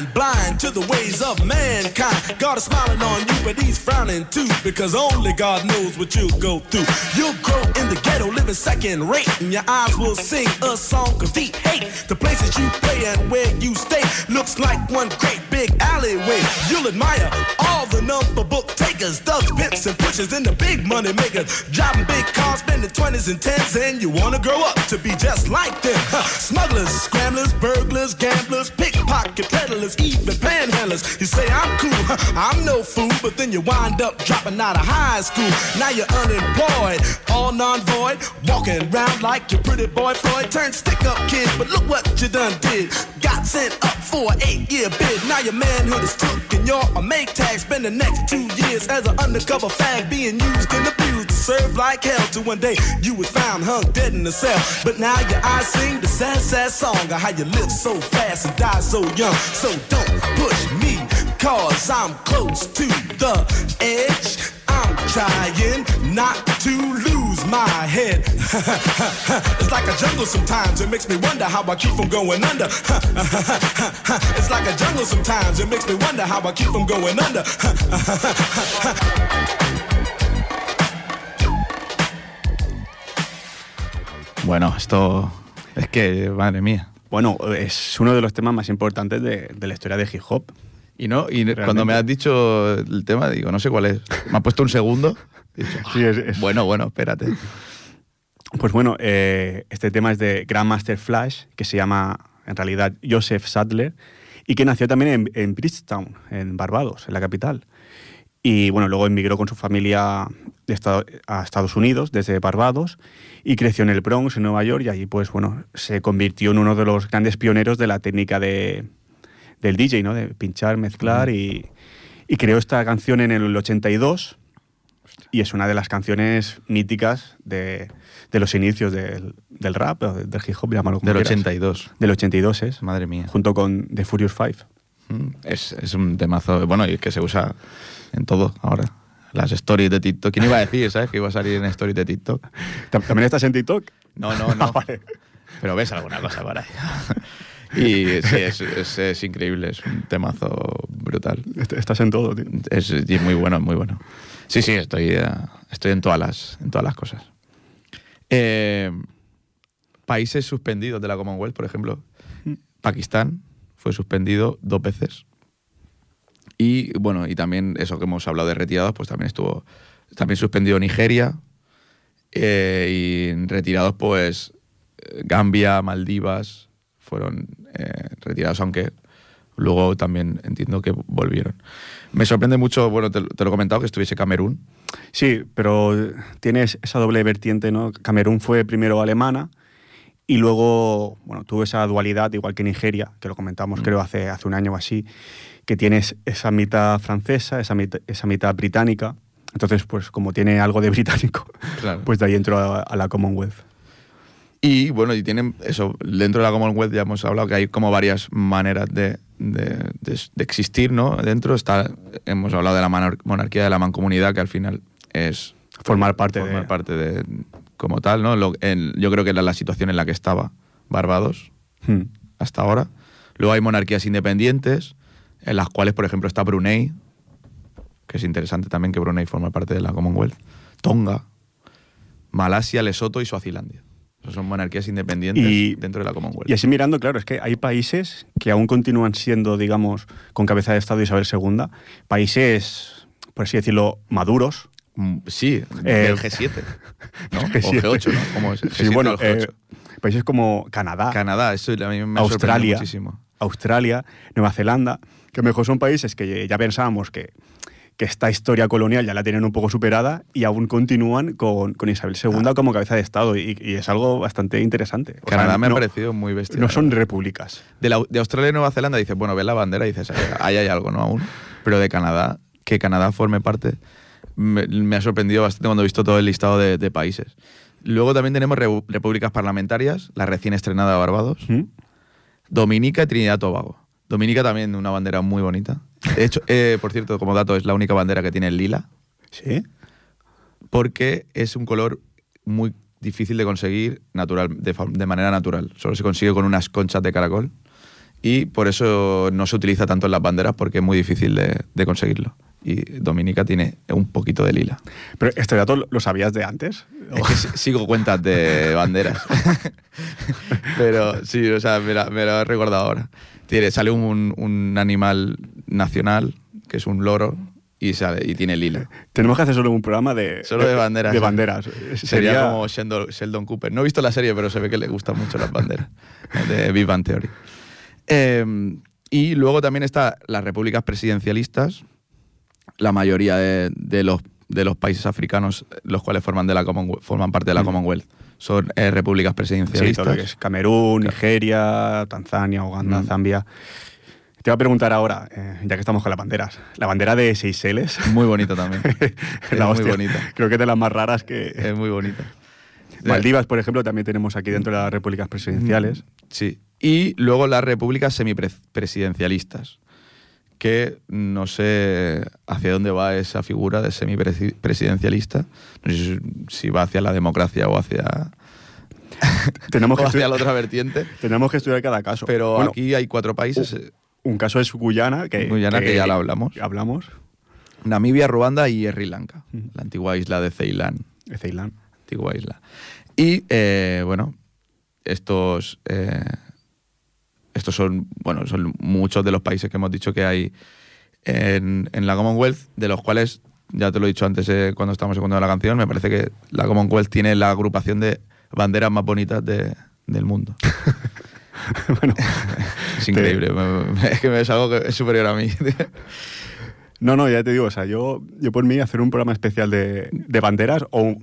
Of mind, blind to the ways of mankind. God is smiling on you, but he's frowning too, because only God knows what you'll go through. You'll grow in the ghetto, living second rate, and your eyes will sing a song of deep hate. The places you play and where you stay looks like one great big alleyway. You'll admire all the number book takers, thugs, pimps, and pushers, and the big money makers. Driving big cars, spending 20s and 10s, and you wanna grow up to be just like them. Huh. Smugglers, scramblers, burglars, gamblers, pickpocket peddlers, even panhandlers. You say I'm cool, huh, I'm no fool, but then you wind up dropping out of high school. Now you're unemployed, all non-void, walking around like your pretty boy Floyd. Turned stick-up kid, but look what you done did. Got sent up for an eight-year bid. Now your manhood is took and you're a make tag. Spend the next two years as an undercover fag, being used and abused to serve like hell. Till one day you was found hung dead in the cell. But now your eyes sing the sad, sad song of how you live so fast and die so young. So don't push me, cause I'm close to the edge. I'm trying not to lose my head. it's like a jungle sometimes, it makes me wonder how I keep from going under. it's like a jungle sometimes, it makes me wonder how I keep from going under. Bueno, esto es que, madre mía. Bueno, es uno de los temas más importantes de, de la historia de hip hop. Y no, y cuando me has dicho el tema, digo, no sé cuál es. Me ha puesto un segundo. Sí, es- es- Bueno, bueno, espérate. Pues bueno, eh, este tema es de Grandmaster Flash, que se llama en realidad Joseph Sadler, y que nació también en, en Bridgetown, en Barbados, en la capital. Y bueno, luego emigró con su familia de Estado- a Estados Unidos desde Barbados y creció en el Bronx, en Nueva York, y allí pues bueno, se convirtió en uno de los grandes pioneros de la técnica de, del DJ, ¿no? De pinchar, mezclar y, y creó esta canción en el 82 y es una de las canciones míticas de, de los inicios del, del rap, del hip hop, llámalo como Del quieras. 82. Del 82 es, Madre mía. junto con The Furious Five. Mm, Es, es un temazo, bueno, y que se usa en todo ahora. Las stories de TikTok. ¿Quién iba a decir, sabes, que iba a salir en stories de TikTok? ¿Tam- ¿También estás en TikTok? No, no, no. Ah, vale. Pero ves alguna cosa por ahí. Y sí, es, es- es increíble, es un temazo brutal. Est- Estás en todo, tío. Es, muy bueno, es muy bueno. Sí, sí, estoy, eh, estoy en, todas las, en todas las cosas. Eh, países suspendidos de la Commonwealth, por ejemplo. Pakistán fue suspendido dos veces. Y bueno, y también eso que hemos hablado de retirados, pues también estuvo también suspendido Nigeria. eh, y retirados, pues Gambia, Maldivas, fueron eh, retirados, aunque luego también entiendo que volvieron. Me sorprende mucho, bueno, te, te lo he comentado, que estuviese Camerún. Sí, pero tienes esa doble vertiente, ¿no? Camerún fue primero alemana y luego, bueno, tuvo esa dualidad, igual que Nigeria, que lo comentamos Mm. creo hace, hace un año o así, que tienes esa mitad francesa, esa mitad, esa mitad británica. Entonces, pues como tiene algo de británico, Claro. pues de ahí entró a, a la Commonwealth. Y bueno, y tienen eso, dentro de la Commonwealth ya hemos hablado que hay como varias maneras de, de- de- de existir, ¿no? Dentro está, hemos hablado de la monar- monarquía de la mancomunidad, que al final es Formar parte formar de... parte de como tal, ¿no? Lo- en- yo creo que era la situación en la que estaba Barbados Hmm. hasta ahora. Luego hay monarquías independientes, en las cuales, por ejemplo, está Brunei, que es interesante también que Brunei forma parte de la Commonwealth, Tonga, Malasia, Lesoto y Suazilandia. Esas son monarquías independientes Y- dentro de la Commonwealth. Y así mirando, claro, es que hay países que aún continúan siendo, digamos, con cabeza de Estado Isabel II, países, por así decirlo, maduros. Mm, sí, Eh, el G7, ¿no? G7. O G8, ¿no? ¿Cómo es? Sí, G7 bueno, o el G8. eh, países como Canadá, Canadá, eso a mí me Australia, muchísimo. Australia, Nueva Zelanda, que mejor son países que ya pensábamos que, que esta historia colonial ya la tienen un poco superada y aún continúan con, con Isabel II como cabeza de Estado y, y es algo bastante interesante. O sea, Canadá me ha no- parecido muy bestia. No son repúblicas. De, la- de Australia y Nueva Zelanda dices, bueno, ves la bandera y dices, ahí, hay algo, ¿no? Aún. Pero de Canadá, que Canadá forme parte, me, me ha sorprendido bastante cuando he visto todo el listado de, de países. Luego también tenemos repúblicas parlamentarias, la recién estrenada de Barbados, ¿Mm? Dominica y Trinidad y Tobago. Dominica también una bandera muy bonita. De hecho, eh, por cierto, como dato, es la única bandera que tiene el lila, ¿Sí? porque es un color muy difícil de conseguir natural, de, manera natural. Solo se consigue con unas conchas de caracol y por eso no se utiliza tanto en las banderas porque es muy difícil de, de conseguirlo. Y Dominica tiene un poquito de lila. Pero este dato lo- sabías de antes. Es que si- sigo cuentas de banderas. Pero sí, o sea, me, la- me lo he recordado ahora. Tiene, sale un, un animal nacional, que es un loro, y, sale, y tiene lila. Tenemos que hacer solo un programa de, Solo de banderas. De ¿eh? banderas. Sería, como Sheldon, Sheldon Cooper. No he visto la serie, pero se ve que le gustan mucho las banderas de Big Bang Theory. Eh, y luego también está las repúblicas presidencialistas, la mayoría de, de los, de los países africanos, los cuales forman, de la forman parte de la Mm. Commonwealth, son eh, repúblicas Sí, presidencialistas. todo lo que es Camerún, Nigeria, Tanzania, Uganda, Mm. Zambia. Te voy a preguntar ahora, eh, ya que estamos con las banderas, la bandera de Seychelles. Muy bonita también. es es muy bonita. Creo que es de las más raras que. Es muy bonita. Maldivas, por ejemplo, también tenemos aquí dentro de las repúblicas presidenciales. Sí. Y luego las repúblicas semipresidencialistas, que no sé hacia dónde va esa figura de semipresidencialista. No sé si- va hacia la democracia o hacia, Tenemos, o que hacia estu- la otra vertiente. tenemos que estudiar cada caso. Pero Bueno, aquí hay cuatro países. Eh, un caso es Guyana, que, Guyana, que ya lo hablamos. Hablamos. Namibia, Ruanda y Sri Lanka, la antigua isla de Ceilán. de Ceilán. antigua isla. Y eh, bueno, estos, eh, estos son, bueno, son muchos de los países que hemos dicho que hay en, en la Commonwealth, de los cuales, ya te lo he dicho antes eh, cuando estábamos escuchando la canción, me parece que la Commonwealth tiene la agrupación de banderas más bonitas de- del mundo. bueno, Es increíble, es que es algo que es superior a mí. no, no, ya te digo, o sea, yo, yo por mí hacer un programa especial de, de banderas o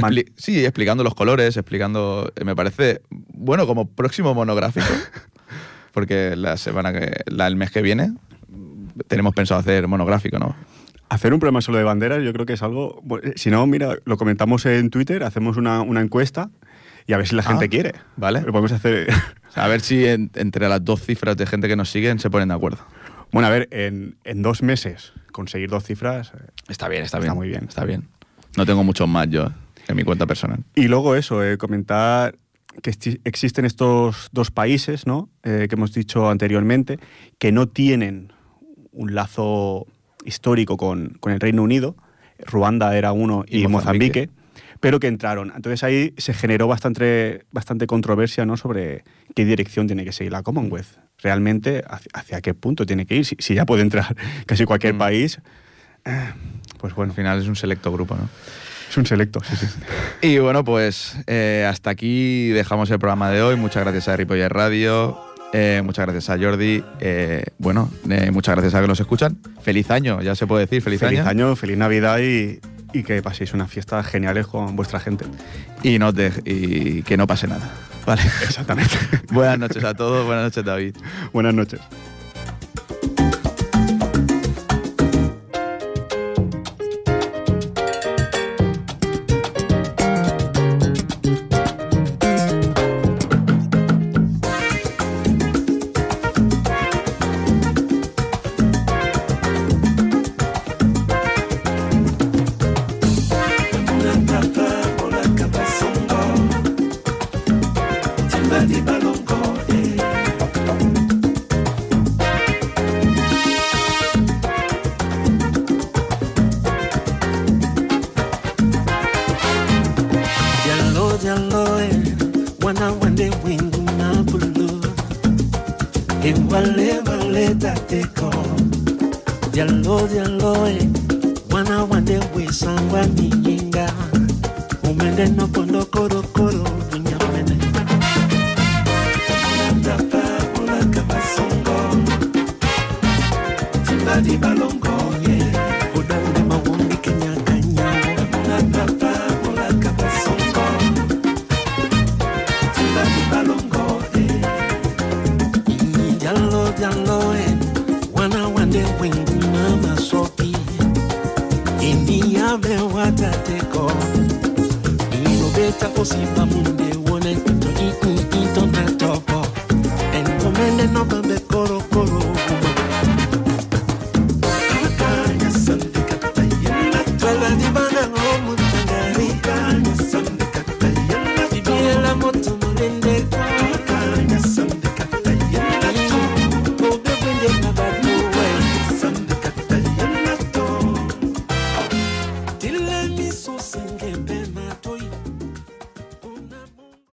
man- sí, explicando los colores, explicando. eh, Me parece, bueno, como próximo monográfico, porque la semana que. La, el mes que viene tenemos pensado hacer monográfico, ¿no? hacer un programa solo de banderas, yo creo que es algo. bueno, Si no, mira, lo comentamos en Twitter, hacemos una, una encuesta y a ver si la gente Ah, quiere. vale. Lo podemos hacer. A ver si en- entre las dos cifras de gente que nos siguen se ponen de acuerdo. bueno, a ver, en, en dos meses conseguir dos cifras. eh, Está bien, está Está bien. muy bien. Está bien. No tengo muchos más yo en mi cuenta personal. Y luego eso, eh, comentar que existen estos dos países, ¿no? Eh, que hemos dicho anteriormente, que no tienen un lazo histórico con, con el Reino Unido. Ruanda era uno y, Y Mozambique. Mozambique. Pero que entraron. Entonces ahí se generó bastante, bastante controversia ¿no? sobre qué dirección tiene que seguir la Commonwealth. Realmente, hacia, hacia qué punto tiene que ir. Si, si ya puede entrar casi cualquier Mm. país, eh, pues bueno, Al final es un selecto grupo, ¿no? es un selecto. Sí, sí. Y bueno, pues eh, hasta aquí dejamos el programa de hoy. Muchas gracias a Ripoller Radio. eh, muchas gracias a Jordi. eh, bueno, muchas gracias a que nos escuchan. Feliz año, ya se puede decir. Feliz, Feliz año. año, feliz Navidad y, y que paséis unas fiestas geniales con vuestra gente. Y, no te- y que no pase nada. Vale. Exactamente. Buenas noches a todos. Buenas noches, David. Buenas noches.